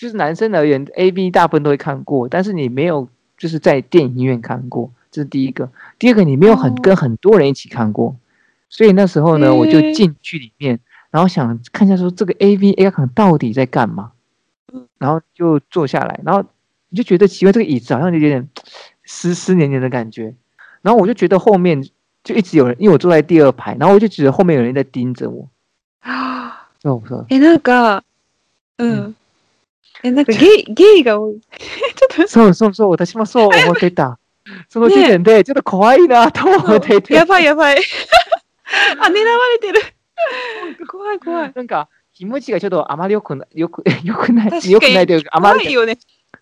就是男生而言，A V 大部分都会看过，但是你没有就是在电影院看过，这是第一个。第二个，你没有很跟很多人一起看过，所以那时候呢，我就进去里面，然后想看一下说这个 A V A 可能到底在干嘛，然后就坐下来，然后你就觉得奇怪，这个椅子好像有点湿湿黏黏的感觉，然后我就觉得后面就一直有人，因为我坐在第二排，然后我就觉得后面有人在盯着我。あそうそう。え、なんか、うん。 え、なんかゲイ、ゲイが多い。ちょっそうそうそう、私もそう思ってた。その時点で、ちょっと怖いなと思っていと、て、やばいやばい。あ、狙われてる。怖い怖い。なんか、気持ちがちょっとあまりよくな、よく、よくない、よくないというか、あまり怖いよね。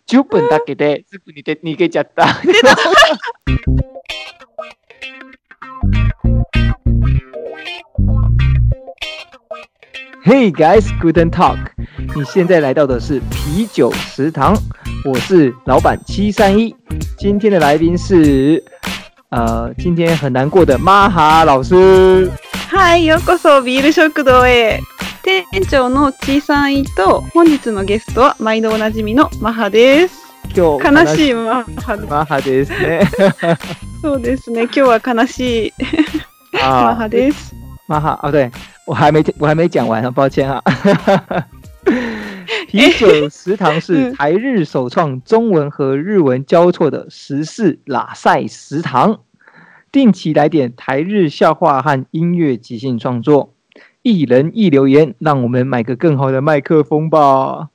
10分だけですぐに逃げちゃった。Hey guys, guten Talk！你现在来到的是啤酒食堂，我是老板七三一。今天的来宾是，呃，今天很难过的玛哈老师。はい、ようこそビール食堂へ。店長のちいさんいと、本日のゲストは毎度おなじみのマハです。今日悲しいマハです。玛哈ですね。そうですね、今日は悲しい マ啊ハです。玛哈哦，对我还没我还没讲完啊，抱歉啊。啤酒食堂是嗯台日首创中文和日文交错的时事拉塞食堂，定期来点台日笑话和音乐即兴创作，一人一留言，让我们买个更好的麦克风吧。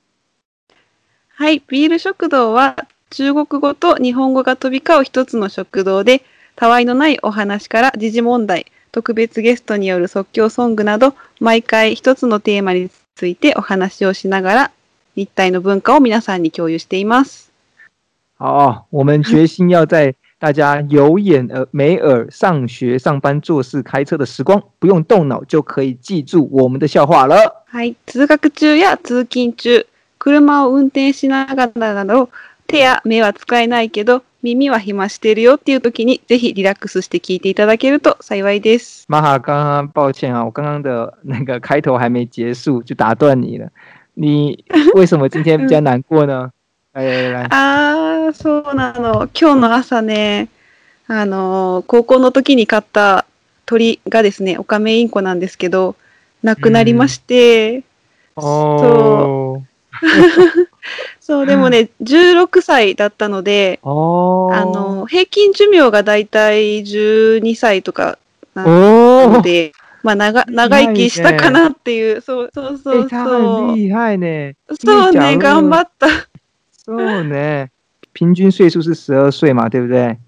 はい、ビール食堂は中国語と日本語が飛び交う一つの食堂で、たわいのないお話から時事問題、 特別ゲストによる即興ソングなど、毎回一つのテーマについてお話をしながら、日体の文化を皆さんに共有しています。好，我们决心要在大家有眼而没耳、上学、上班、做事、开车的时光，不用动脑就可以记住我们的笑话了。はい、通学中や通勤中、車を運転しながらなど、手や目は使えないけど、耳は暇してるよっていう時に、ぜひリラックスして聞いていただけると幸いです。玛哈，刚刚抱歉啊，我刚刚的那个开头还没结束就打断你了。你为什么今天比较难过呢？来来来，あー、そうなの。今日の朝ね、あのー、高校の時に買った鳥がですね、オカメインコなんですけど、亡くなりまして、哦そう、でもね、16歳だったので、哦，あの、平均寿命がだいたい12歳とかな哦の，で、まあ長、長生きしたかなっていう、そうそうそ哎，う他そう。很厉害呢。そうね、頑張った。そうね，平均岁数是十二岁嘛，对不对？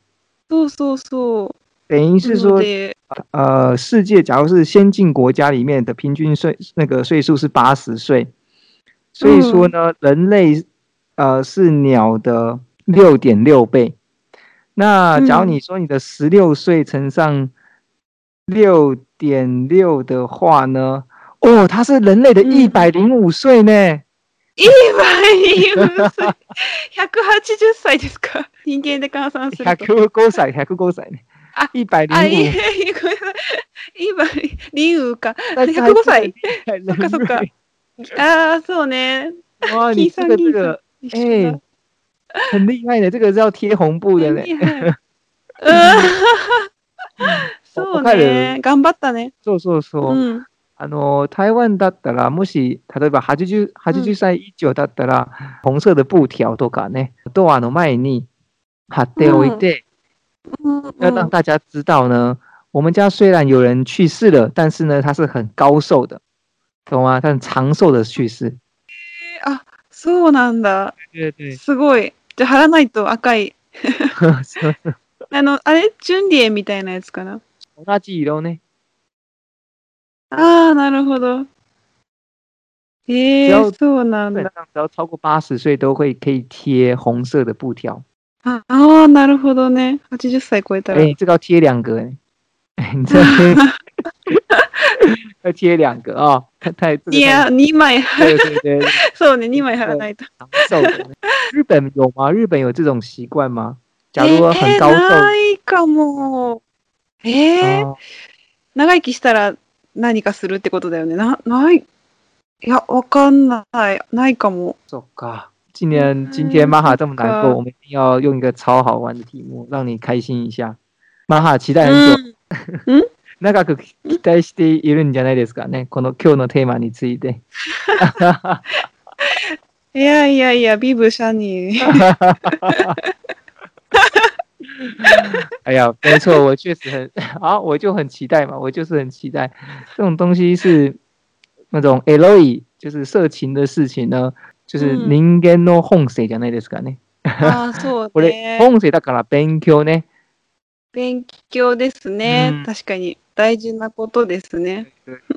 そうそうそう。等于是说，で呃，世界假如是先进国家里面的平均岁那个岁数是八十岁，所以说呢，人类呃是鸟的六点六倍。那假如嗯你说你的十六岁乘上六点六的话呢，哦，它是人类的嗯一百零五岁呢。いいわ、いいわ。180歳ですか人間で換算すると。百五歳、百五歳ねあ。一百零五。ごめんなさい。いいわ、リウか。但是105歳。そっかそっか人 类ああ、そうね。哇，你这个这个一緒だ很厉害的，这个是要贴红布的呢。はいはいうんそうね。頑張ったね。そうそうそう。うん。あの台湾だったらもし例えば80 80歳以上だったら、红色的布条とかねドアの前に貼っておいて、うん要让大家知道呢，我们家虽然有人去世了，但是呢他是很高寿的，懂吗？他很长寿的去世。あ、そうなんだ。对对すごい。じゃあ貼らないと赤い。あの、あれ、チュンリエみたいなやつかな。同じ色ね。ああ、なるほど。ええ只要そうなんだ。只要超过八十岁都会可以贴红色的布条。ああー、なるほどね。80歳超えた哎、ら。这个要贴两个哎、你这边 要贴两个啊、太太这个いや、2枚貼太る。对对对，そうね、2枚貼らないと。日本有吗？日本有这种习惯吗？假如说很えー高寿，ないかも。長生きしたら何かするってことだよね。な、ない。いや、わかんない。ないかも。走か。今年今天玛哈这么难过，我们一定要用一个超好玩的题目，让你开心一下。玛哈期待很久。うん？長く期待しているんじゃないですかね。この今日のテーマについて。いやいやいや、ビブシャニー。哎呀，没错，我确实很啊，我就很期待嘛，我就是很期待这种东西是那种 LOE，就是色情的事情呢，就是嗯人間の本性じゃないですかね。ああ、そうこれね。本性だから勉強ね。勉強ですね。うん確かに。大事なことですね。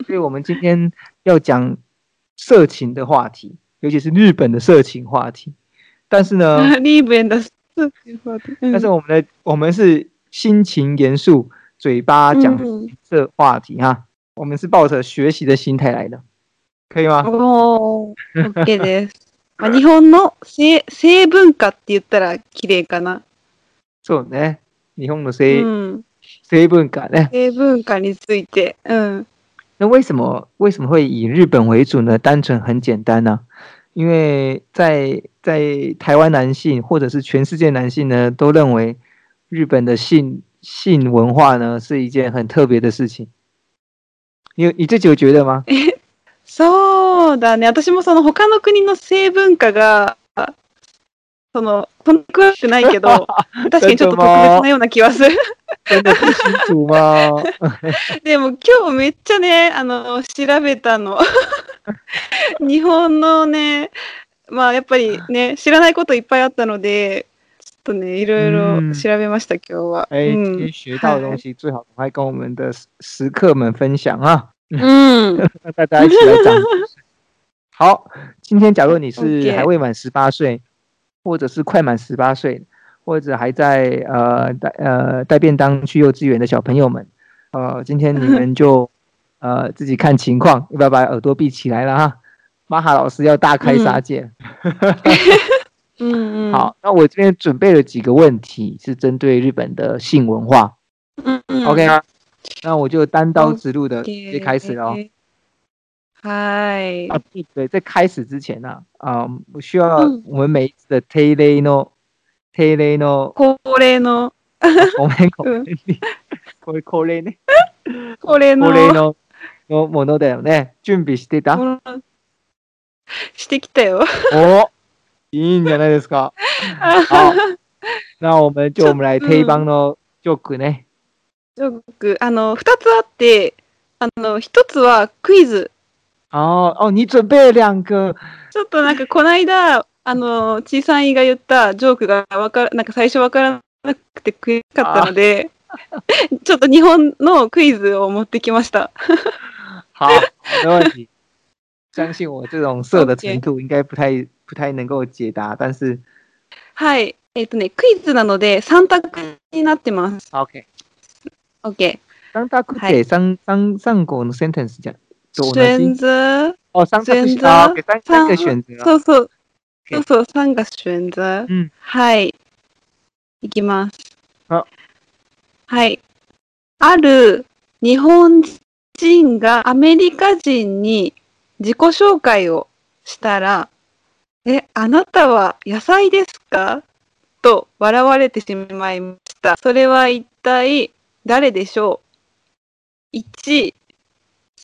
所以我们今天要讲色情的话题，尤其是日本的色情话题。但是呢，リーブエンダス。うん但是我们的我们是心情严肃，嘴巴讲うん这话题哈。我们是抱着学習的心态来的，可以吗？おー、OK です。まあ、日本の性性 文化って言ったら綺麗かな。そうね。日本のう性、ん。性文化呢？性文化について。うん。那为什么为什么会以日本为主呢？单纯很简单呢、因为在在台湾男性或者是全世界男性呢，都认为日本的性性文化呢是一件很特别的事情。你有你自己有觉得吗？そうだね。私もその他の国の性文化が、その、そんな詳しくないけど、確かにちょっと特別なような気はする。でも今日めっちゃね、あの、調べたの。日本のね、まあやっぱりね、知らないこといっぱいあったので、ちょっとね、いろいろ調べました、今日は。哎，うん今天学到的东西最好赶快跟我们的食客们分享啊！うん。让大家一起来长知识。好，今天假如你是还未满十八岁，或者是快满十八岁，或者还在呃带呃带便当去幼稚园的小朋友们，呃，今天你们就呃自己看情况，要不要把耳朵闭起来了哈？玛哈老师要大开杀戒。うんうん。好，那我这边准备了几个问题，是针对日本的性文化。うんうん。 OK 吗？那我就单刀直入的 OK 直接开始了哦。 はい。啊，对对，在开始之前呢、啊，啊、我需要嗯我们每一次的 e t a y l e no，恒例の、こ うんこれ恒例の、これののものだよね。準備してた？うんしてきたよ。哦，いいんじゃないですか。好，那我们就我们来定番のジョークね。ジョーク、あの、二つあって、あの、一つはクイズ。哦哦，你准备了两个。ちょっとなんかこの間、あの、ちいさんいが言ったジョークがわから、なんか最初わからなくて悔しかったので、ちょっと日本のクイズを持ってきました。好，没问题。相信我，这种色的 程度应该不太不太能够解答，但是はい。えっ、とね、クイズなので3択になってます。OK。OK。三択っはいて三三三個のセンテンスじゃと同じ選择哦，三択選择啊，OK，三三个选择。そうそう。そうそう、3が選择。うんはい。いきます。あはい。ある日本人がアメリカ人に自己紹介をしたら、え、あなたは野菜ですか？と笑われてしまいました。それは一体誰でしょう ?1、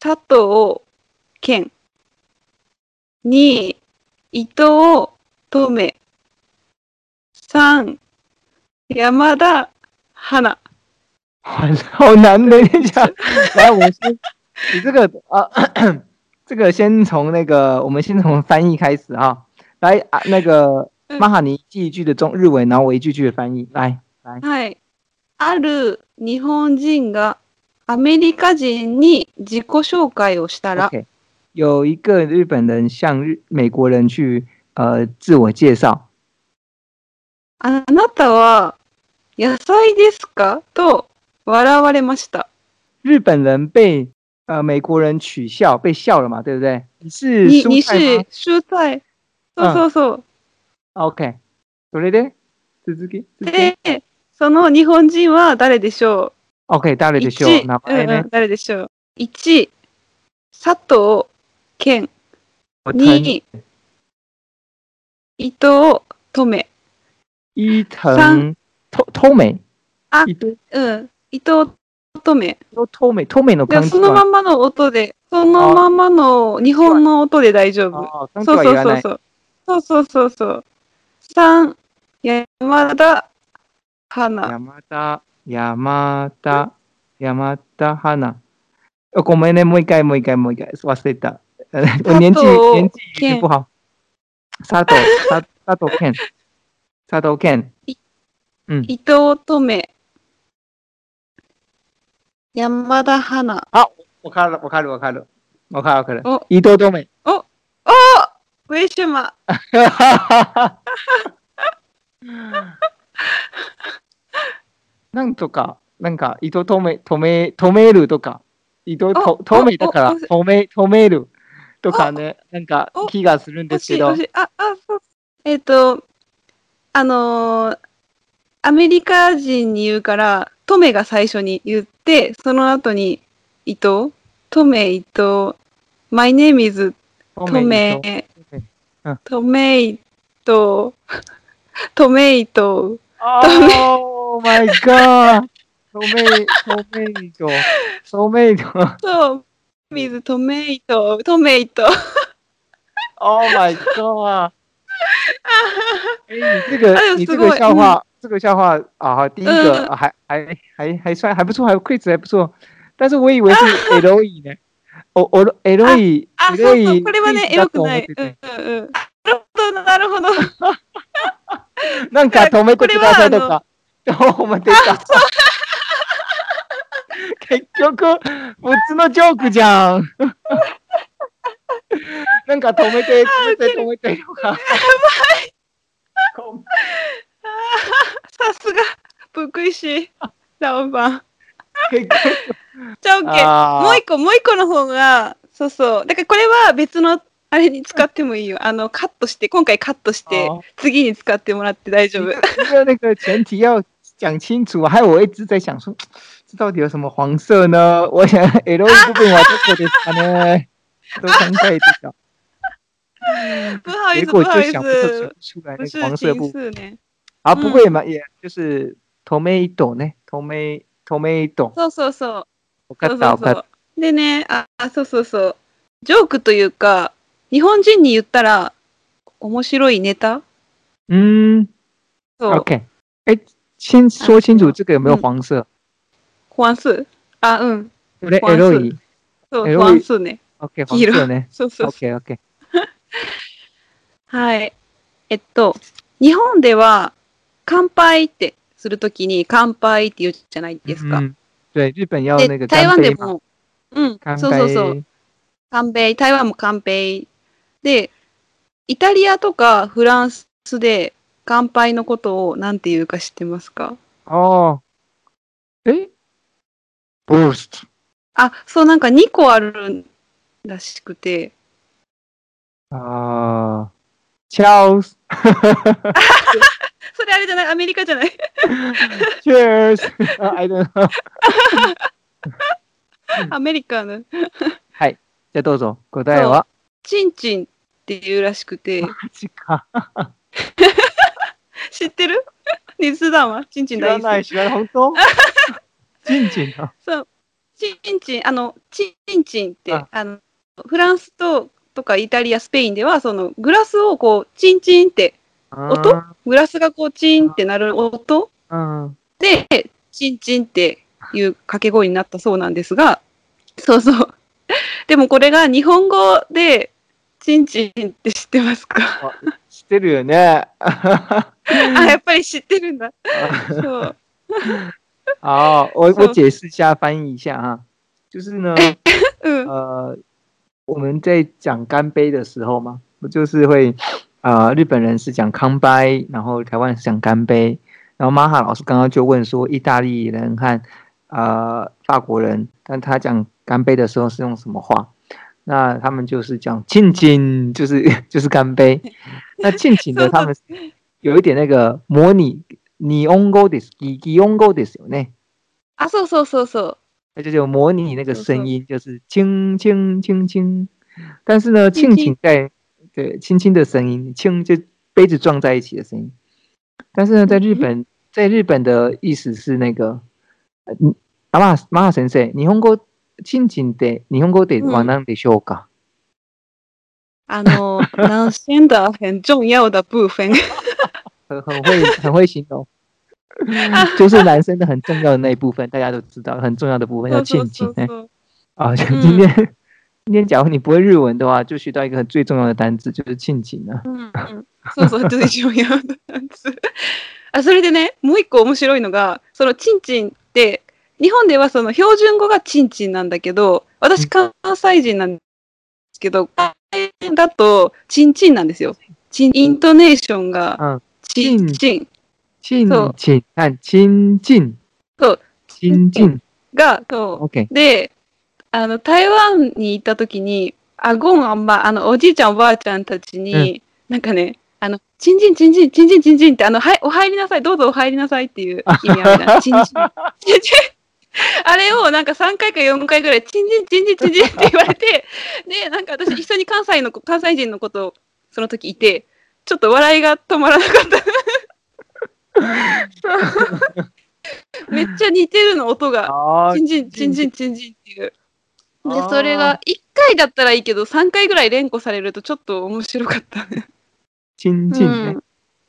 佐藤健。2、伊藤とめ。三、山田花。好好难的，等一下，来，我先，你这个啊，这个先从那个，我们先从翻译开始啊。来啊，那个嗯玛哈尼记一句的中日文，然后我一句句的翻译。来来，はい。ある日本人がアメリカ人に自己紹介をしたら、OK，有一个日本人向日美国人去呃自我介绍，あなたは野菜ですか？と笑われました。日本人被呃美国人取笑，被笑了嘛，对不对？你是に、に蔬菜し吗、蔬菜。そうそうそう。？OK，それで？続き？で、その日本人は誰でしょ OK，誰うでしょう？一名前ねうんうん。誰でしょう ?1、佐藤健。に、伊藤とめ。伊三藤と透明。あうん。伊藤とめ。透明透明ので漢字はそのまんまの音で、そのまんまの日本の音で大丈夫。そ。そうそうそう。そうそうそうそう。三、山田花。山田山田山田花。哦ごめんね、もう一回もう一回もう一回忘れた。我年纪年纪不好。佐藤佐佐藤健佐藤健。うん。伊藤とめ。山田花。わかるわかるわかる。わかるわかるお。伊藤透明。お上島。なんとか、なんか、糸止め、止め、止めるとか、糸とお止めだから、お止め、止めるとかね、なんかお気がするんで惜すけど。あ、あ、そう。えっ、と、あのーアメリカ人に言うから、トメが最初に言って、その後に伊藤トメ伊藤 My name is トメうん。トメイトトメイト Oh my god! トメ、トメイト、トメイト。そう、水トメイト、トメイト。Oh my god! 哎，你这个你这个笑话，这个笑话啊，第一个还还还还算还不错，还有 quiz 还不错，但是我以为是 L E 呢，哦哦 L E あ、そうそう、E これはね、よくない。うんうんうん。なるほど、なるほど。なんか止めてくださいとこか、止めてた。結局、普通のジョークじゃん。なんか止めて、止めて、止めてとか。ごめんさすが、福井市、ラオバン。じゃあ、オッもう一個、もう一個の方が、そうそう。だからこれは別の、あれに使ってもいいよ。あの、カットして、今回カットして、哦次に使ってもらって大丈夫。讲清楚，还有我一直在想说，这到底有什么黄色呢？我想 L 部分はどこですかね？都。不好意思，不好意思，出来那个黄色近部分视呢。啊，嗯不过也蛮也就是トメイトね、トメイトメイト。そうそうそう。わかったわかっそうそう。でね、あ、あそうそうそう。ジョークというか、日本人に言ったら、面白いネタ？た。嗯そう。，OK。哎，先说清楚啊这个有没有嗯黄色？関数あ、うん。これ黄色 L い。そう、エロい関数ね。OK 黄黄色色ね。そうそう。OK OK。はい。えっと、日本では、乾杯ってするときに、乾杯って言うじゃないですか。嗯，对，日本要那で、个台湾でも、うん、干そうそうそう。杯。乾杯、台湾も乾杯。で、イタリアとかフランスで乾杯のことを何て言うか知ってますか？哦，哎，boost。あ、そう、なんか2個あるらしくて、啊，Cheers，それあれじゃない、アメリカじゃない？Cheers。I don't know。アメリカの。はい。じゃあどうぞ。答えは？チンチンっていうらしくて、マジか。知ってる？ニスダンは？チンチン大知らない。知らない。本当？チンチンの？そう。チンチン、あの、チンチンって、ああの、フランスと、とかイタリア、スペインでは、そのグラスをこう、チンチンって、音？グラスがこう、チンってなる音？うん。で、チンチンっていう掛け声になったそうなんですが、そうそう。でもこれが日本語で、チンチンって知ってますか？知ってるよね。あ、やっぱり知ってるんだ。そう。好，我是我解释一下，翻译一下哈，就是呢，うん。呃，我们在讲干杯的时候嘛，不就是会，呃，日本人是讲康杯，然后台湾人是讲干杯，然后马哈老师刚刚就问说，意大利人和呃法国人，但他讲干杯的时候是用什么话？ 那他们就是讲庆庆，就是就是干杯。那庆庆的他们有一点那个模拟日本語です、日本語ですよね。あ、そうそうそうそう。那就是有模拟那个是是声音，就是轻轻轻轻。但是呢，轻轻庆庆在 对，轻轻的声音，轻就杯子撞在一起的声音。但是呢，在日本，在日本的意思是那个，嗯，阿玛马马先生， 日本語亲近で日本語では何でしょうか？あの、男性的很重要的部分。很 很会很会形容，就是男生的很重要的那一部分，大家都知道，很重要的部分叫 亲近。哎，啊，今天今天假如你不会日文的话，就学到一个很最重要的单词，就是亲近了。うんうん。そうそう、最重要なやつ。あ、それでね、もう一個面白いのが、そのチンチンって、日本ではその標準語がチンチンなんだけど、私関西人なんですけど、関西だとチンチンなんですよ。チン、イントネーションが嗯，チンチン。亲そう近，看亲近，そう、亲近。が、そう。で、あの、台湾に行った時に、あ、ゴンあんま、あの、おじいちゃんおばあちゃんたちに、なんかね、あの、チンチンチンチン、チンチンチンチンって、あの、はい、お入りなさい、どうぞお入りなさいっていう意味あるじゃん。チンチン。チンチン。あれをなんか3回か4回ぐらい、チンチンチンチンチンチンって言われて、で、なんか私一緒に関西の子、関西人のことその時いて、ちょっと笑いが止まらなかった。めっちゃ似てるの、音が。哦チンチン、チンチン、チンチンっていう。でそれが1回だったらいいけど、3回ぐらい連呼されるとちょっと面白かったね。亲近ね，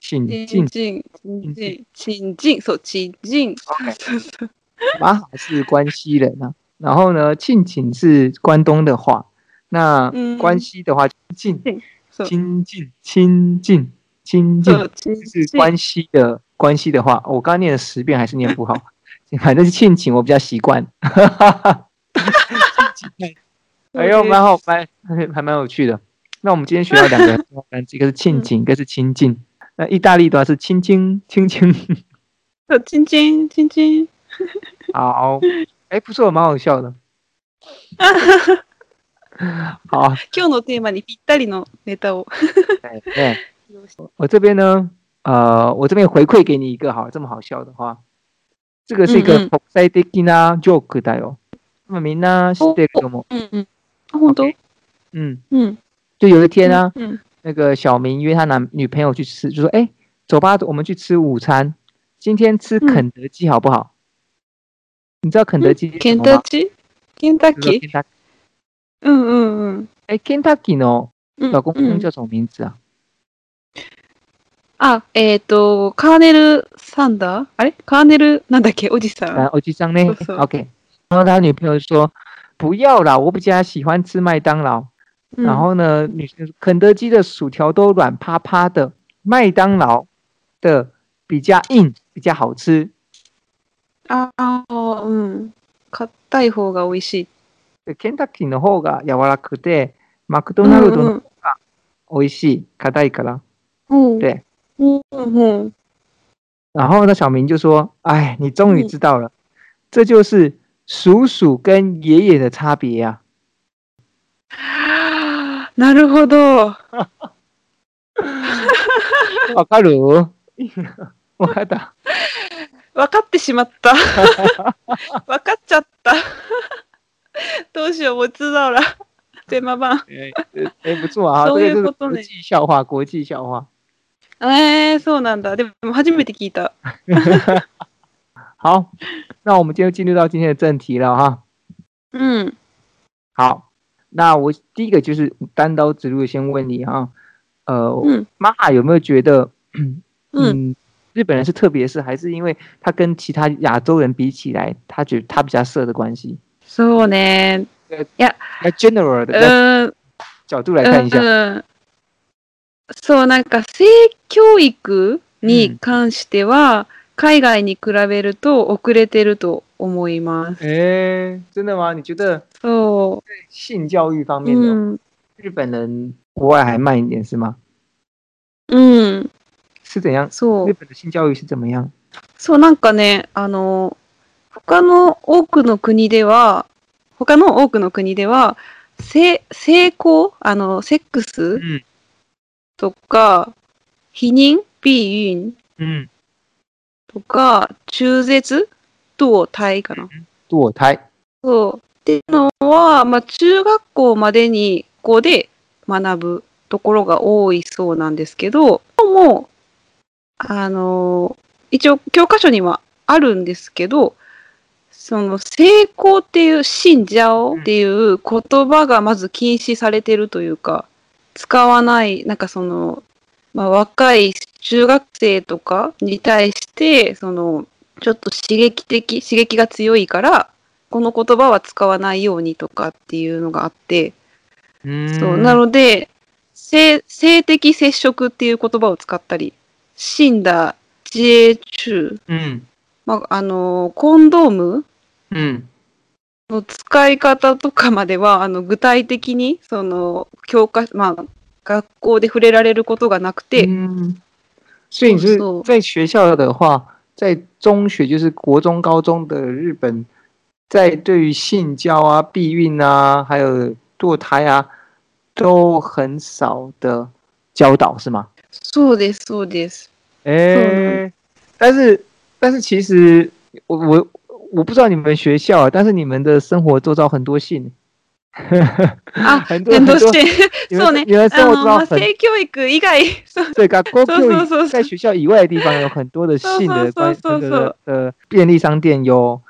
亲近。チンチン、チンチン、チンチン、そう、チンチン。そうそう 马哈是关西人啊，然后呢，庆请是关东的话，那嗯关西的话，近そう亲近亲近亲近そう、チン是チン。关西的关西的话，我刚刚念了十遍还是念不好，反正是庆请我比较习惯。哎呦，蛮好，蛮还还蛮有趣的。那我们今天学到两个单词，一个是庆请，一个是亲近。那意大利的话是亲亲亲亲。そうチンチン、チンチン。 好，哎，不错，蛮好笑的。好，今日のテーマにぴったりのネタを。我这边呢，呃，我这边回馈给你一个好，这么好笑的话，这个是一个嗯嗯国際的なジョークだよ。那么みんな知ってると思う。うんうん。あ、本当嗯，うん。就有一天呢，うん。那个小明约他男女朋友去吃，就说：“哎，走吧，我们去吃午餐。今天吃嗯肯德基好不好？”你知道肯德基是ケン什么吗？タッチケンタッ就是キ Kentucky うんうんうん。哎，Kentucky のうん老公うん叫什么名字啊？あ、えっ、と、カーネル・サンダーあれカーネル、なんだっけおじさ呃，ん。欧吉桑呢是是？OK，然后他女朋友说：“不要啦，我比较喜欢吃麦当劳。うん然后呢，女生说肯德基的薯条都软趴趴的，麦当劳的比较硬，比较好吃。ああ、うん。硬い方が美味しい。でケンタッキーの方が柔らかくて、マクドナルドの方が美味しい、硬いから。うん。对。うんうん。然后呢，小明就说：“哎，你终于知道了，这就是叔叔跟爷爷的差别呀、なるほど。わかる？わかった。分かってしまった。分かっちゃった。どうしよう、我知道了。怎么办？哎哎，不错啊，这そういうことね际笑话，国际笑话。えー、そうなんだ。でも初めて聞いた。好，那我们今天进入到今天的正题了哈。うん。好，那我第一个就是单刀直入地先问你哈，呃，嗯玛哈有没有觉得，うん。嗯，日本人是特别色，还是因为他跟其他亚洲人比起来，他觉得他比较色的关系？そうね。那 general 的うん。角度来看一下，うんそう、なんか性教育に関しては、海外に比べると遅れてると思います。哎，真的吗？你觉得そ性教育方う。面的、うん。日本人国外还慢一点是吗？うん。是怎样？そう日。本的性教育是怎么样？そう、なんかね、あの、他の多くの国では、他の多くの国では、性、性交あの、セックス？嗯とか、避妊避孕嗯，とか、中絶？堕胎かな？堕胎。そう。っていうのは、まあ、中学校までにここで学ぶところが多いそうなんですけど、もう、あの、一応教科書にはあるんですけど、その成功っていう、信者っていう言葉がまず禁止されてるというか、使わない、なんかその、まあ、若い中学生とかに対して、その、ちょっと刺激的、刺激が強いから、この言葉は使わないようにとかっていうのがあって、そう、なので、性性的接触っていう言葉を使ったり、死んだ自衛中、うん。まあ、あの、コンドーム？うん。の使い方とかまでは、あの、具体的に、その、教科、まあ、学校で触れられることがなくて、嗯，所以在学校的话，在中学就是国中、高中的日本，在对于性交啊、避孕啊，还有堕胎啊，都很少的教导，是吗？そうです、そうです。哎，但是但是其实我我我不知道你们学校啊，但是你们的生活周遭很多性，あ、很多伝很多道して、你そうね。あの、性教育以外、学校学校以外的地方有很多的性的关那呃便利商店有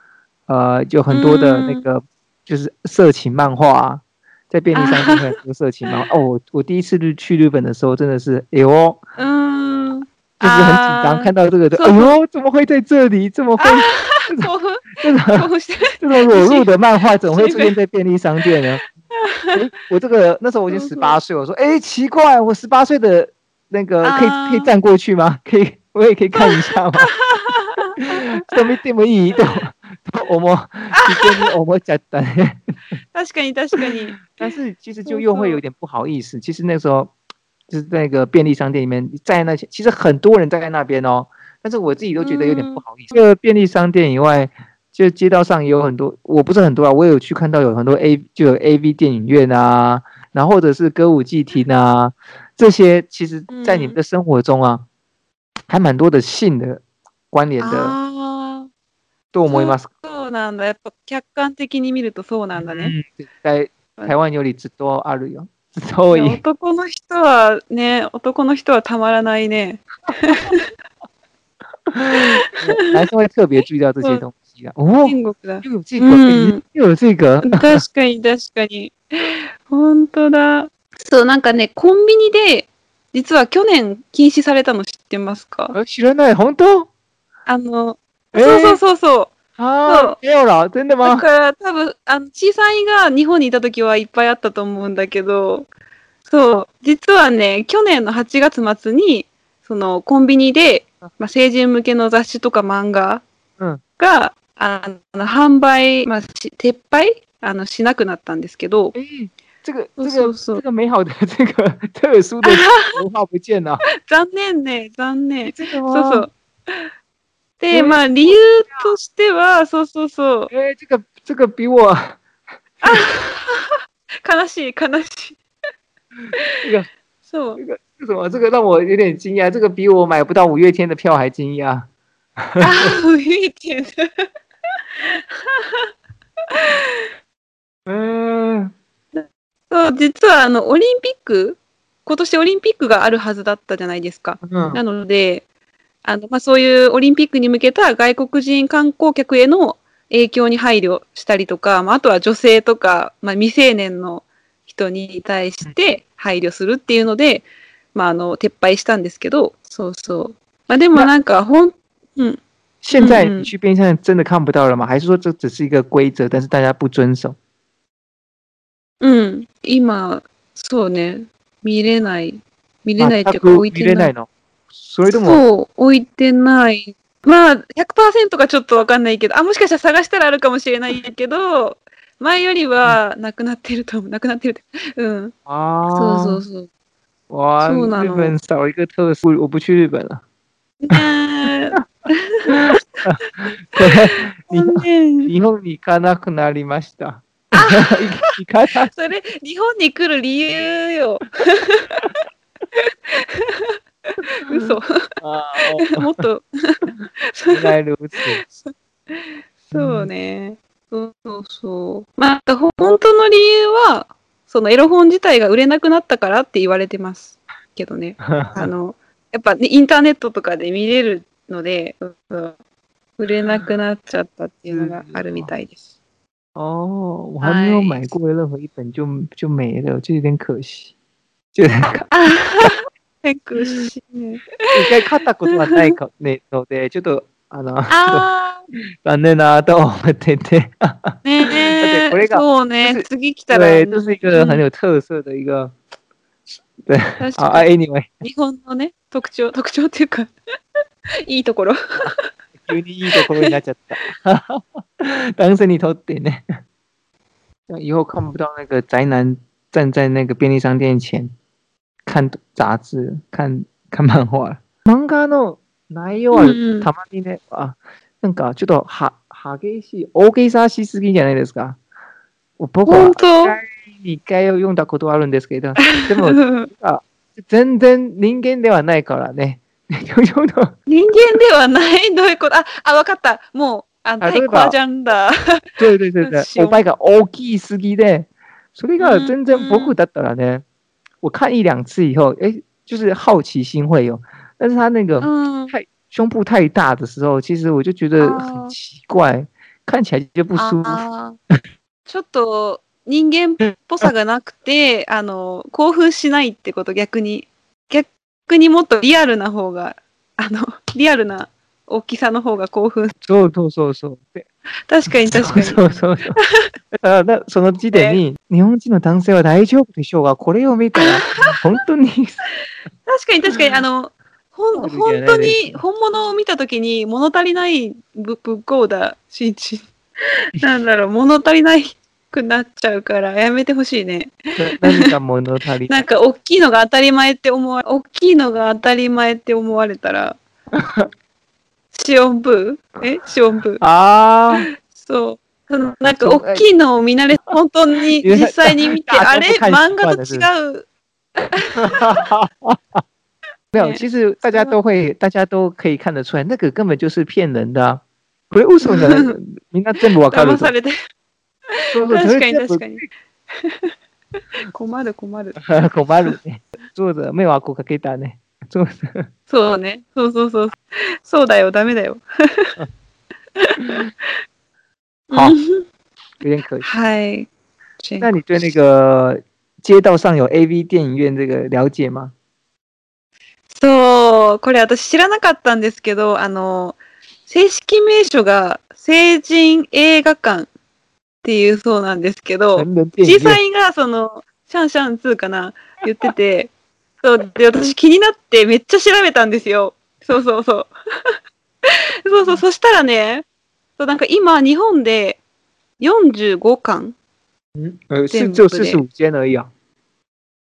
呃有很多的那嗯。个就是色情漫画啊，在便利商店会有很多色情漫画。哦，我我第一次日去日本的时候真的是哎呦，うーん。就是很紧张，啊看到这个的，そう哎呦，怎么会在这里？怎么会興奮、这种興奮して。这种裸露的漫画怎么会出现在便利商店呢？诶我这个那时候我已经十八岁，我说哎奇怪，我十八岁的那个可以啊可以站过去吗？可以，我也可以看一下吗？でも見てもいい とと思う非常に思っちゃったね。確かに確かに。但是其实就又会有点不好意思。其实那时候就是在那个便利商店里面站在那些，其实很多人站在那边哦，但是我自己都觉得有点不好意思。这个便利商店以外，就街道上也有很多，我不是很多啊，我有去看到有很多 A 就有 A V 电影院啊，然后或者是歌舞伎町啊，这些其实在你们的生活中啊，还蛮多的性的关联的，ああ、 都思います。そうなんだ。やっぱ客観的に見るとそうなんだね。嗯，在台湾よりずっとあるよ。ずっと多いやい。男の人はね、男の人はたまらないね。男生会特别注意到这些东西啊。哦，天国だ。又有这个，嗯又有这个，確かに確かに。本当だ。そう、なん。かね、コンビニで、実は去年禁止されたの知ってますか呃，知らない，本当？あの、えそうそうーそうそう。啊，没有了，真的だ吗？から多分、あの、小さいが日本にいた時はいっぱいあったと思うんだけど、そう、実はね、去年の8月末に、そのコンビニで、まあ、成人向けの雑誌とか漫画うんが、あの販売、まあ、し撤廃？あのしなくなったんですけど、哎，这个そう这个そうそう这个美好的这个特殊的文化不见了，残念ね、残念。そうそう。で、えーまあ、理由としては、そうそうそう、哎，这个这个比我悲しい、悲しい。这个そう。这个这什么？这个让我有点惊讶，这个比我买不到五月天的票还惊讶。あー、見えてる。嗯そう、実はあの、オリンピック、今年オリンピックがあるはずだったじゃないですか。嗯なので、あの、まあ、そういうオリンピックに向けた外国人観光客への影響に配慮したりとか、まあ、あとは女性とか、まあ、未成年の人に対して配慮するっていうので、まあ、あの、撤廃したんですけど、そうそう。まあ、でもなんか、ほん、うん。现在去便利商店真的看不到了吗？还是说这只是一个规则，但是大家不遵守？うん。今、そうね。見れない。見れないっていうか、置いてない。見れないの？それでもそう、置いてない。まあ、100%かちょっとわかんないけど、あ、もしかしたら探したらあるかもしれないけど、前よりはなくなってると思う。なくなってる。うん。啊，そうそうそう。哇，そうなの日本少一个特殊，我不去日本了。日本ね 日本に行かなくなりました。行かなそれ、日本に来る理由よ。嘘。あ もっと。そうね。そうそうそう。まあ、ほ本当の理由は、そのエロ本自体が売れなくなったからって言われてますけどね。あの、やっぱね、インターネットとかで見れるので、売れなくなっちゃったっていうのがあるみたいです。哦，我还没有买过任何一本就就没了，就有点可惜。就有点可苦しいね。一回買ったことはないか ねので、ちょっとあのあ 残念なと思ってて。あ、ねだってこれえ、がそうね次来たら、对，这是一个很有特色的一个。对，確好啊かに，anyway，日本のね、特徴、特徴っていうか、いいところ。急にいいところになっちゃった。当成你头点呢。这样以后看不到那个宅男站在那个便利商店前看杂志、看看漫画了。漫画の内容はたまにね、あ、なんかちょっとは激しい、大げさしすぎじゃないですか。僕は本当？一回一回読んだことはあるんですけど、でも 全然人間ではないからね。人間ではない？どういうこと？あ、あ、わかった。もう、あ、太鼓ジャンだ。对对对对，おっぱいが大きすぎで、それが全うん然僕だったらね、我看一两次以后，哎，就是好奇心会有，但是他那个うん。太胸部太大的时候，其实我就觉得哦很奇怪，看起来就不舒服。ちょっと人間っぽさがなくて、あの、興奮しないってこと、逆に。逆にもっとリアルな方が、あの、リアルな大きさの方が興奮。そうそうそうそう。で確かに確かに。そうそうそう。だからなその時点に、日本人の男性は大丈夫でしょうが、これを見たら、本当に、確かに確かに、あの、ほ本当に本物を見たときに物足りないぶぶっこうだ、しんちん。なんだろう、物足りないくなっちゃうからやめてほしいね。な何か物足り な。んか大きいのが当たり前って思わ大きいのが当たり前って思われたら、シオンブー？え？シオンブー？ああ。そう。そのなんか大きいのを見慣れ、本当に実際に見て、大あれ？大漫画と習違う。没 有，对其实大家都会，大家都可以看得出来，那个根本就是骗人的、啊。これ嘘じゃない。みんな全部わかると。騙されて。そうそう確かに確そかに。困る困る。困るね。作者迷惑かけたね。作者。そうね。そうそうそう。そうだよ、ダメだよ。好うん有点可惜。はい。那你对那个街道上有 AV 电影院这个了解吗？そう、これ私知らなかったんですけど、あの、正式名称が成人映画館っていうそうなんですけど、成人电影？院。小さいがその、シャンシャン2かな、言ってて、そう、で、私気になってめっちゃ調べたんですよ。そうそうそう。そうそう、そしたらね、そうなんか今日本で45巻嗯，呃，是就四十五间而已啊。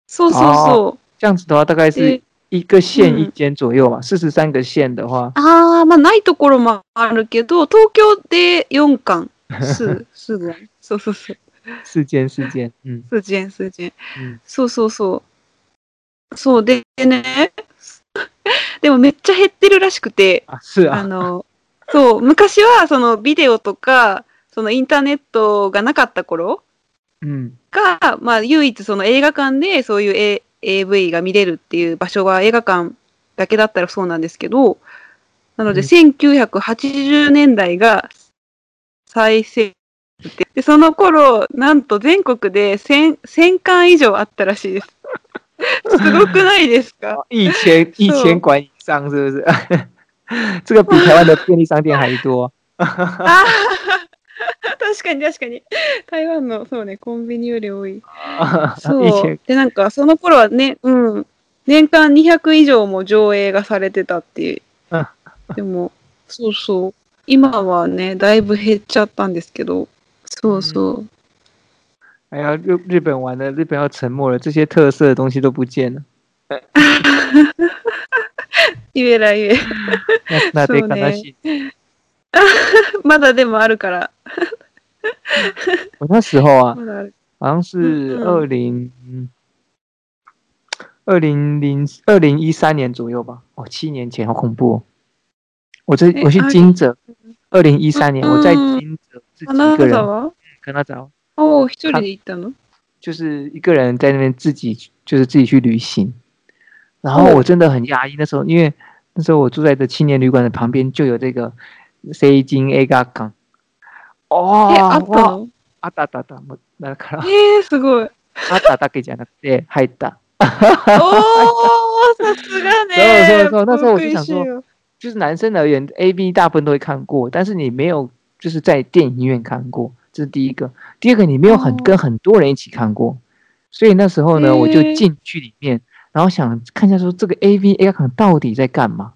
そうそうそう。这样子的话，大概是で一个县嗯一间左右嘛。四十三个县的话，ああ、まあないところもあるけど、東京で4巻、す、すぐ。そうそうそう。四间四间，嗯数件、数件。嗯。そうそうそう。そうでね、でもめっちゃ減ってるらしくて、啊，是あ。啊，の、そう、昔はそのビデオとか、そのインターネットがなかった頃嗯が、まあ唯一その映画館でそういう、A、AV が見れるっていう場所は映画館だけだったらそうなんですけど、なのでうん。1980年代が最盛でで、その頃、なんと全国で 1000, 1000巻以上あったらしいです。すごくないですか？一千一千馆以上，是不是？这个比台湾的便利商店还多。ああ確かに確かに。台湾の、そうね、コンビニより多い。そ一う千。で、なんか、その頃はね、うん。年間200以上も上映がされてたっていううん。でも、そうそう。今はね、だいぶ減っちゃったんですけど。そうそう。哎呀，日日本完了，日本要沉没了，这些特色的东西都不见了，言えら言え。那那得そうね悲しい。まだでもあるから。我那时候啊，まだある。好像是嗯二零二零零二零一三年左右吧，哦，七年前，好恐怖哦！我这诶我去20金泽，二零一三年我在嗯金泽自己一花个人，沢跟他找， おお、一人で行ったの 就是一个人在那边自己就是自己去旅行，然后我真的很压抑。那时候因为那时候我住在这青年旅馆的旁边，就有这个 C 金 A 嘎港。え、あ哦，哇ったのあったあったあった。もうだからえー、すごい。あっただけじゃなくて入った。おー、さすがね。そうそうそう那时候我就想说福井市就是男生而言，A V 大部分都会看过，但是你没有就是在电影院看过， 这是第一个。第二个，你没有很、哦跟很多人一起看过，所以那时候呢，诶我就进去里面，然后想看一下说这个 A V A 看到底在干嘛。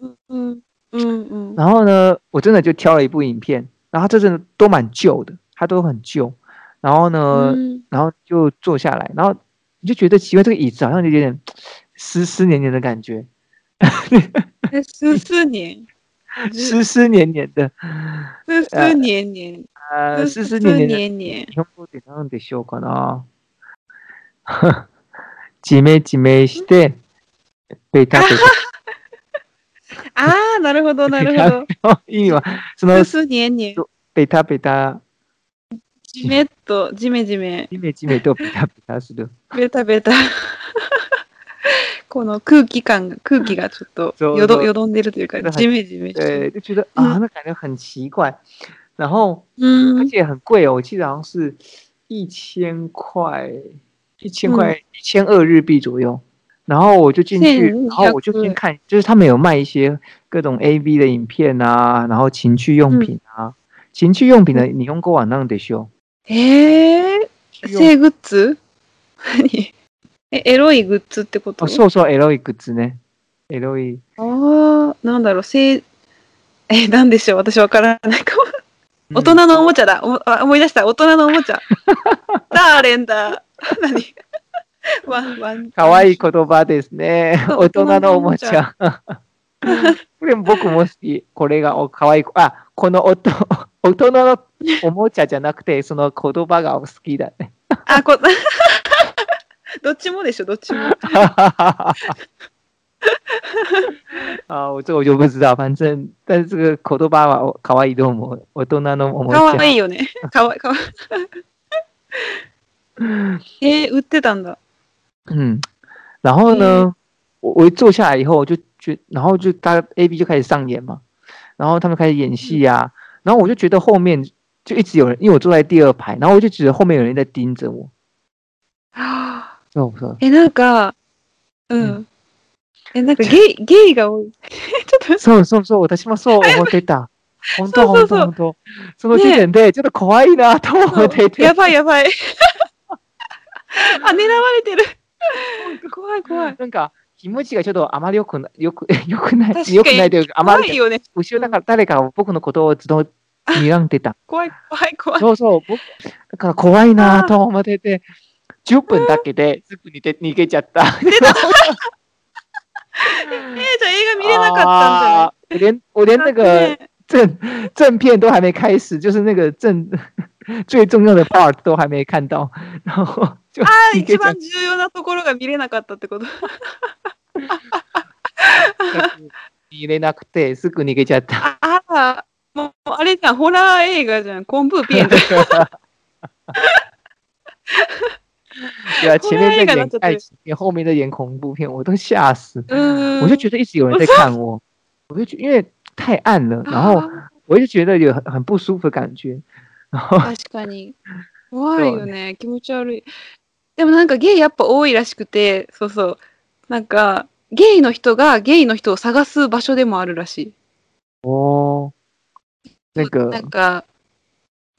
うんうんうん。然后呢，我真的就挑了一部影片，然后这真的都蛮旧的，它都很旧。然后呢，うん然后就坐下来，然后你就觉得奇怪，这个椅子好像有点湿湿黏黏的感觉，え、すす年。湿湿黏黏的，すす年年。呃，湿湿す黏 黏的。年年。日本語で何でしょうかな。ジメジメして、ベタベ ああ、なるほど、なるほど。タ。意味は、そのす、す年年。ベタベタ、じめっと、じめじめ。ジメジメとベタベタする。ベタベタ。この空気感が、空気がちょっとよどよどんでるというか、なんかジメジメして对，る。就觉得嗯啊，那感觉很奇怪。然后，うん而。且很贵哦，我记得好像是一千块，一千块，一千二日币左右。然后我就进去，1200然后我就先看，就是他们有卖一些各种 A V 的影片啊，然后情趣用品啊，情趣用品的日本語は何でしょえー、う？性グッズ？何？え、エロいグッズってこと？あ、そうそう、エロいグッズね。エロい。あーなんだろう、性、え、なんでしょう？私わからないかも。大人のおもちゃだ。思い出した。大人のおもちゃ。ダーレンだ。何？ワ ンワン。かわいい言葉ですね。大人のおもちゃ。これ僕も好き。これがおかわいい。あ、この音大人のおもちゃじゃなくて、その言葉が好きだね。あ、こ、どっちもでしょ、どっちも。啊，我这个我就不知道，反正但是这个口头巴は可愛いと思う。大人のおもちかわゃ。いいよね。かわいい、かわいい。えー、売ってたんだ。嗯，然后呢，我我一坐下来以后，我就觉，然后就大家 A B 就开始上演嘛，然后他们开始演戏啊，然后我就觉得后面就一直有人，因为我坐在第二排，然后我就觉得后面有人在盯着我，そうそうえ、なんか、う。うんえ、なんかゲイ、ゲイが多い。ちょっとそうそうそう、私もそう思ってた。本当本当本当。その時点でちょっと怖いなと思っていて。やばいやばい。あ、狙われてる。怖い怖い。なんか気持ちがちょっとあまりよくなよくよくないよくないというかあまり怖いよね。後ろだから誰かが僕のことをずっと睨んでた。怖い怖い怖い。そうそう、僕、だから怖いなと思ってて、10分だけですぐに逃げちゃった。えー、じゃあ映画見れなかったんじゃない啊我连我连那个正正片都还没开始，就是那个正 最重要的 part 都还没看到，然后就あー逃げちゃっ一番重要なところが見れなかったってこと。た。見れなくてすぐ逃げちゃった。ああー、もうあれじゃん、ホラー映画じゃん、コンブーピエンだ。对啊，前面在演爱情片，后面在演恐怖片，我都吓死。うん。我就觉得一直有人在看我，我就觉因为太暗了，然后あ我就觉得有很很不舒服的感觉，然后ー確かに。怖いよね。気持ち悪い。でもなんかゲイやっぱ多いらしくて、そうそう。なんか、ゲイの人がゲイの人を探す場所でもあるらしい。哦，那个なんか、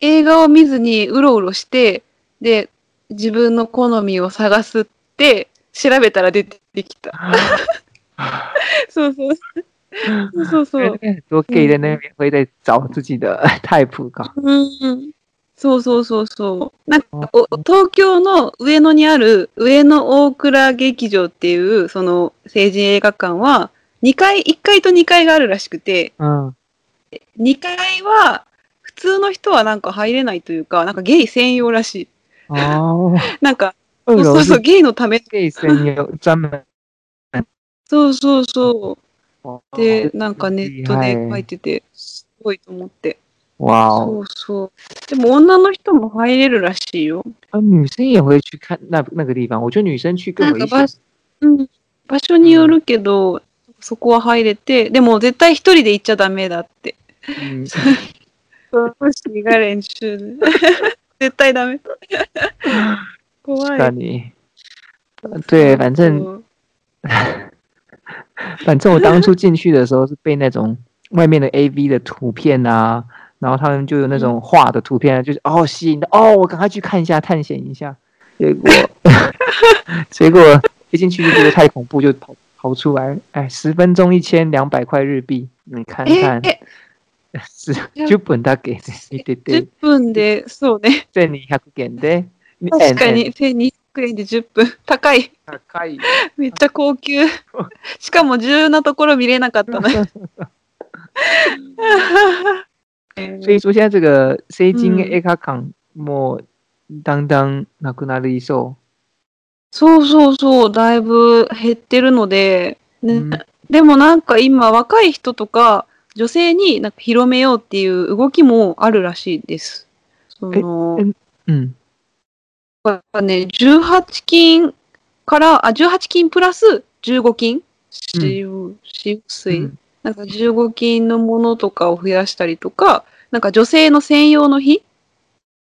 映画を見ずにうろうろして、で、自分の好みを探すって、調べたら出てきた。そうそう。そうそうそう。很多 gay 在那边会在找自己的 type か。うん。そうそうそうそう。なんか、お東京の上野にある上野大倉劇場っていう、その成人映画館は、2階、1階と2階があるらしくて、嗯，2階は、普通の人はなんか入れないというか、なんかゲイ専用らしい。哦，なんか、そうそうそう、是ゲイのため。gay 専用。そうそうそう。哦で、なんかネットで書いてて、すごいと思って。哇哦！そうそう。でも女の人も入れるらしいよ。啊，女生也会去看那那个地方，我觉得女生去更危险。うん、場所によるけど、そこは入れて、でも絶対一人で行っちゃダメだって。嗯，もしが練習で。绝对ダメ。怕你。对，反正，反正我当初进去的时候是被那种外面的 A V 的图片啊，然后他们就有那种画的图片，就是哦吸引的，哦我赶快去看一下，探险一下。结果，结果一进去就觉得太恐怖，就跑跑出来了。哎，十分钟一千两百块日币，你看看。10分だけ、で、見てて。10分で、そうね。1200円で。確かに、1200円で10分。高い。高い。めっちゃ高級。しかも、重要なところ見れなかったの。所以说，现在这个 C 金 A 卡もだんだんなくなりそう。そうそうそう、だいぶ減ってるので、ね、でもなんか今若い人とか女性になんか広めようっていう動きもあるらしいです。そのえうん。やっぱね、18金から、あ、18金プラス15金使用、使用水、うんなんか15金のものとかを増やしたりとか、なんか女性の専用の日？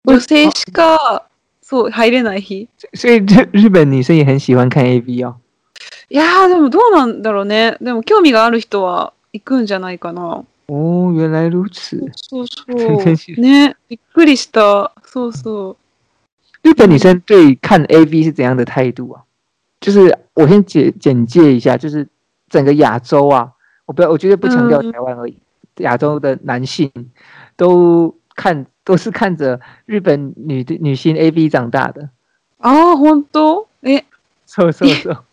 女性しか、そう、入れない日所以日日本女生也很喜欢看 A V 哦。いやー、でもどうなんだろうね。でも興味がある人は行くんじゃないかな。哦，原来如此。そうそう。ね、びっくりした。そうそう。日本女生对看 A V 是怎样的态度啊？就是我先简简介一下，就是整个亚洲啊，我不要，我绝对不强调嗯台湾而已，亚洲的男性都看都是看着日本女的女星 A V 长大的。ああ、本当？え、そうそうそう。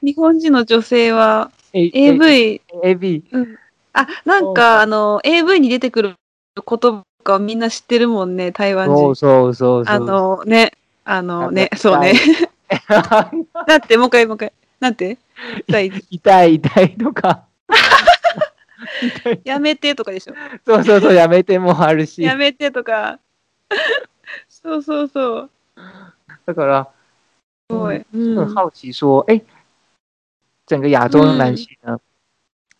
日本人の女性は A AV、A V あ、なんかあの、AV に出てくる言葉がみんな知ってるもんね、台湾人。そうそうそう。あのね、あのね、あそうね。だって、もう一回もう一回。なんて？痛い痛い痛いとか。やめてとかでしょ。そうそうそうやめてもあるし。やめてとか。そうそうそう。だからすごい。很うん好奇说，哎、整个亚洲的男性呢，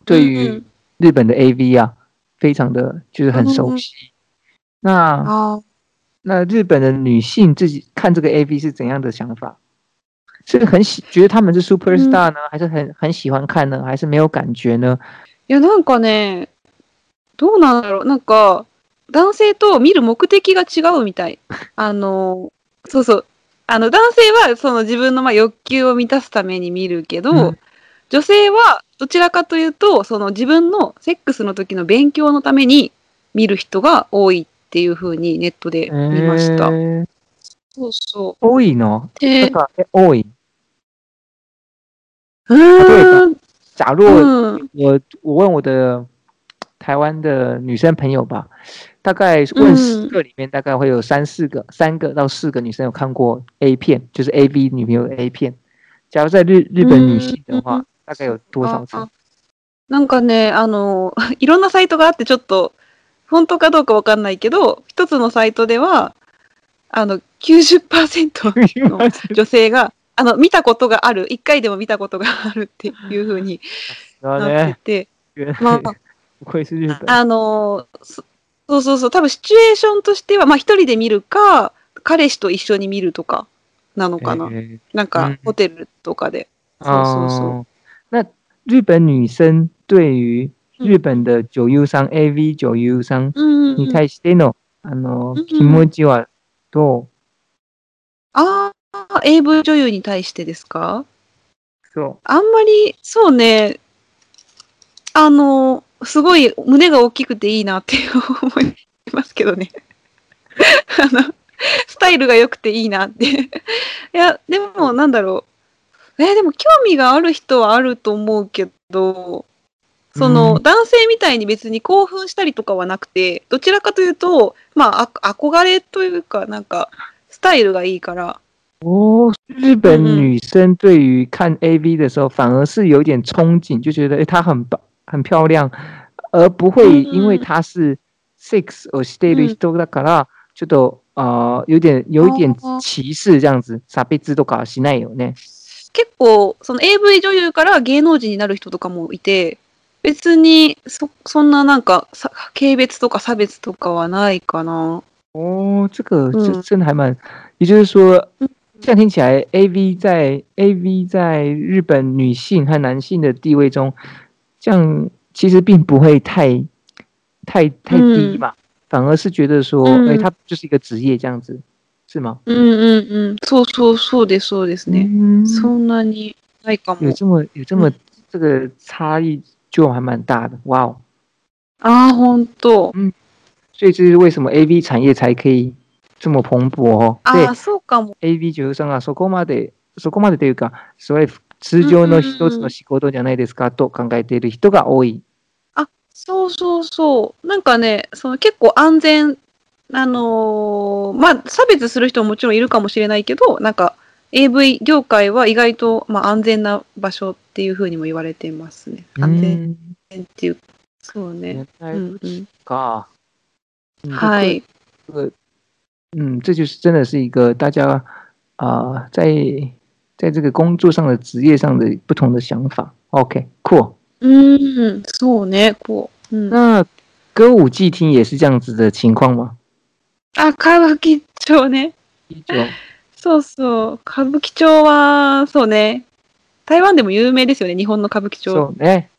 对于日本的 A V 啊，非常的就是很熟悉。那あ那日本的女性自己看这个 A V 是怎样的想法？是很喜觉得他们是 super star 呢，还是很很喜欢看呢，还是没有感觉呢？いや、なんかね、どうなんだろう？なんか、男性と見る目的が違うみたい。あの、そうそう。あの、男性はその自分のまあ欲求を満たすために見るけど、うん女性はどちらかというと、その自分のセックスの時の勉強のために見る人が多いっていう風にネットで見ました。えーそうそ多いの？う。で多い？うーん、假若うん、我我问我的台湾的女生朋友吧，大概问十个里面大概会有三四个，三个到四个女生有看过 A 片，就是 A V 女朋友的 A 片。假如在日日本女性的话，嗯大概有多少なんかね、あの、いろんなサイトがあって、ちょっと、本当かどうかわかんないけど、一つのサイトでは、あの、90%の女性が、あの、見たことがある、一回でも見たことがあるっていうふうになって呢，て、ま不愧是日本。あの、そそうそうそう、多分シチュエーションとしては、まあ一人で見るか、彼氏と一緒に見るとか、なのかな。えなんうん、かホテルとかで。ーそうそうそう日本女生对于日本的女優さん、A V 女優さんうんに対してのあのうん気持ちはどう？ああ、AV 女優に対してですか？そう。あんまり、そうね、あの、すごい胸が大きくていいなって 思いますけどね。あの、スタイルが良くていいなって。いや、でも、なんだろう。えーでも興味がある人はあると思うけど、その、うん。男性みたいに別に興奮したりとかはなくて、どちらかというと、まあ、あ憧れというか、なんか、スタイルがいいから、哦，日本女生对于看 A V 的时候，反而是有点憧憬，就觉得诶她很棒、很漂亮，而不会因为她是セックスをしている人だから、ちょっとあー有点有一点歧視这样子差別とかはしないよね。結構、その AV 女優から芸能人になる人とかもいて、別にそそんななんかさ軽蔑とか差別とかはないかな。哦，这个这嗯真的还蛮，也就是说，这样听起来，A V 在 A V 在日本女性和男性的地位中，这样其实并不会太太太低嗯。嘛，反而是觉得说，嗯。哎，它就是一个职业这样子，是吗？うんうんうん。そうそうそうです、そうですね。嗯，そんなにないかも。有这么有这么这个差异就还蛮大的，哇哦！ああ、ほんと。所以这是为什么 A V 产业才可以这么蓬勃哦。对ああ、そうかも。AV 女優さんがそこまで、そこまでというか、それ通常の一つの仕事じゃないですかと考えている人が多い。そうそうそう。なんかね、その結構安全、あのーまあ、差別する人ももちろんいるかもしれないけど、なんか AV 業界は意外と、まあ、安全な場所っていうふうにも言われてますね。安全嗯っていう。そうね。原来うん如此うん。か。嗯はい。这个，嗯，这就是真的是一个大家啊、在在这个工作上的职业上的不同的想法。OK，cool、うん、そうね、こう。うん、那歌舞伎町也是这样子的情况吗？あ、歌舞伎町ね。そうそう。歌舞伎町は、そうね。台湾でも有名ですよね、日本の歌舞伎町。そうね。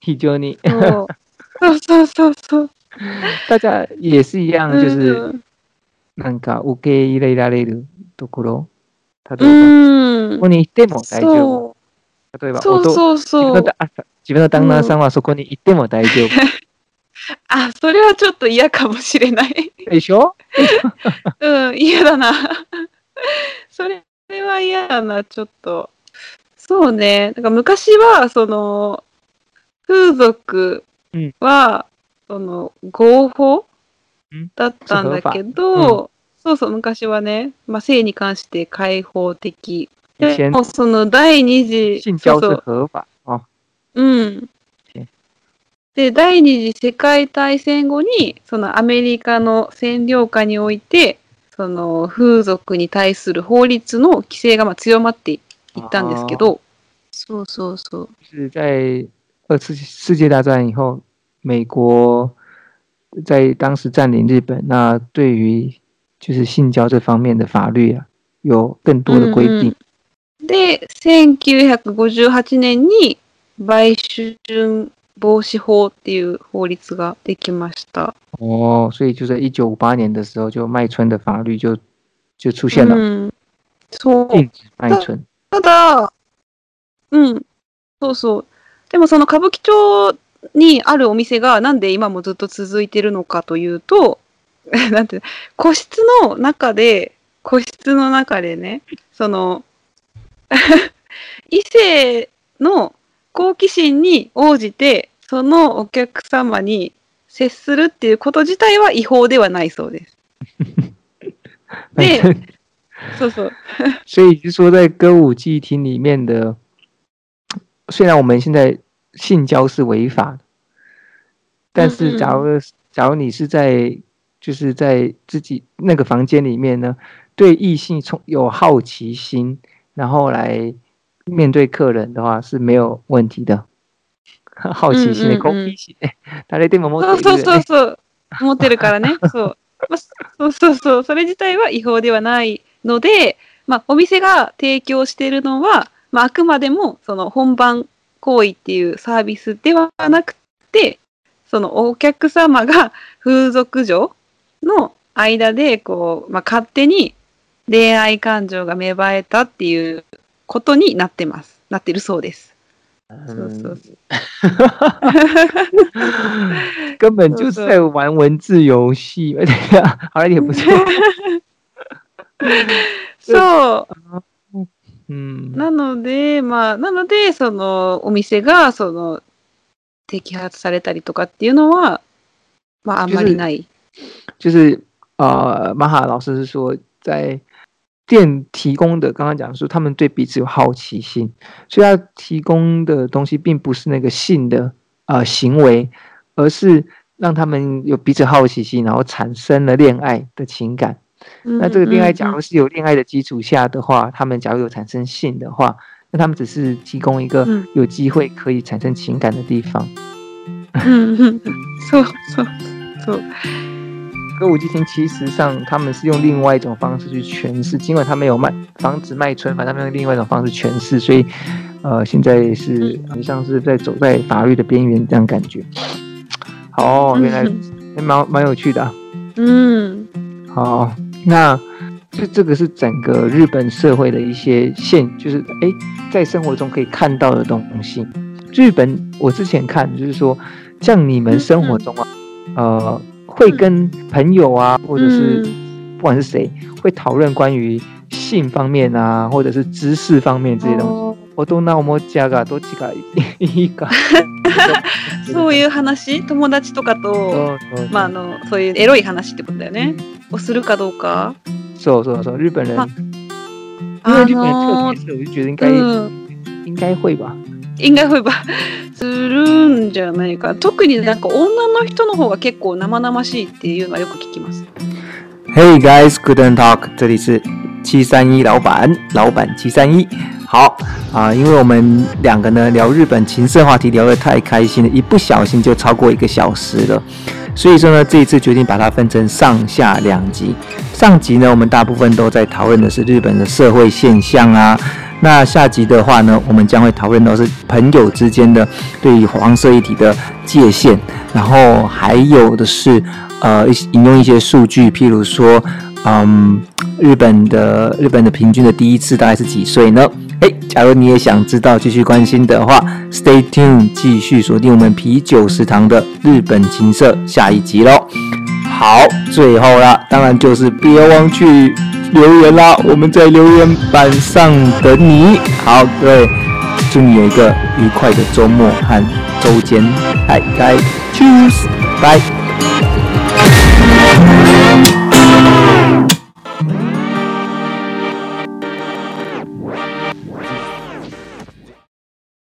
非常にそうそうそうそう。大家也是一样，就是。うんなんか受け入れられるところ、例えば、うんここに行っても大丈夫。そ例えば、うそうそうそう自分の。だあ自分の旦那さんはそこに行っても大丈夫。あ、それはちょっと嫌かもしれない。でしょ？うん、嫌だな。それは嫌だな、ちょっと。そうね。なんか昔は、その、風俗は、その、合法うんだったんだけど、そうそう、昔はね、まあ、性に関して開放的。でも、その第二次、性交是そうそう合法哦。うんえ。で、第二次世界大戦後に、そのアメリカの占領下において、その風俗に対する法律の規制がまあ強まっていったんですけど、そうそうそう。在二次世界大战以后，美国在当时占领日本，那对于就是性交这方面的法律啊，有更多的规定。で、1958年に売春防止法っていう法律ができました。哦，所以就在一九五八年的时候，就卖春的法律就就出现了，うん、そう。禁止卖春。ただ、うん、そうそう。でもその歌舞伎町にあるお店がなんで今もずっと続いてるのかというと、なんて、個室の中で、個室の中でね、その、異性の好奇心に応じて、そのお客様に接するっていうこと自体は違法ではないそうです。对反正そうそう。所以就说在歌舞伎町里面的，虽然我们现在性交是违法的，但是假如假如你是在就是在自己那个房间里面呢，对异性充有好奇心，然后来面对客人的话是没有问题的。好奇心嗯嗯で好奇心ね、誰でも持ってそういるよね。そうそうそう。持ってるからね。そう。まあ、そうそうそう。それ自体は違法ではないので、まあ、お店が提供しているのは、まあ、あくまでも、その本番行為っていうサービスではなくて、そのお客様が 風俗嬢の間で、こう、まあ、勝手に恋愛感情が芽生えたっていうことになってます。なってるそうです。そうそうそう。根本就是在玩文字游戏，而且好像也不错。そう。嗯，なので、まあ、なので、その、お店が、その、摘発されたりとかっていうのは、まあ、あんまりない。就是呃，马哈老师是说，在店提供的，刚刚讲说他们对彼此有好奇心，所以他提供的东西并不是那个性的呃行为，而是让他们有彼此好奇心，然后产生了恋爱的情感。那这个恋爱，假如是有恋爱的基础下的话，他们假如有产生性的话，那他们只是提供一个有机会可以产生情感的地方。嗯嗯，错错错。歌舞伎町其实上他们是用另外一种方式去诠释，尽管他没有卖房子卖春，反正他们用另外一种方式诠释，所以呃，现在是好像是在走在法律的边缘这样感觉。好，原来蛮蛮有趣的。嗯，好，那这这个是整个日本社会的一些现，就是哎，在生活中可以看到的东西。日本我之前看就是说，像你们生活中啊，呃。会跟朋友啊，或者是不管是谁，会讨论关于性方面啊，或者是知识方面这些东西。我都那我家がどっちがいいか。そういう話、友達とかと、まああのそういうエロい話ってことだよね。をするかどうか。そうそうそう、日本人。因为日本人特别是，我就觉得应该应该会吧。应该会吧。するんじゃないか特になんか女の人の方が結構生々しいっていうのはよく聞きます Hey guys, good and talk，这里是七三一老板，老板七三一。好啊，因为我们两个呢聊日本情色话题聊得太开心了，一不小心就超过一个小时了。所以说呢，这一次决定把它分成上下两集。上集呢，我们大部分都在讨论的是日本的社会现象啊。 那下集的话呢，我们将会讨论到是朋友之间的对于黄色一体的界限，然后还有的是呃引用一些数据，譬如说，嗯，日本的日本的平均的第一次大概是几岁呢？诶，假如你也想知道，继续关心的话，Stay tuned，继续锁定我们啤酒食堂的日本情色下一集喽。好，最后啦，当然就是别忘去。留言啦，我们在留言板上等你。好，各位，祝你有一个愉快的周末和周间。拜拜，Cheers，拜。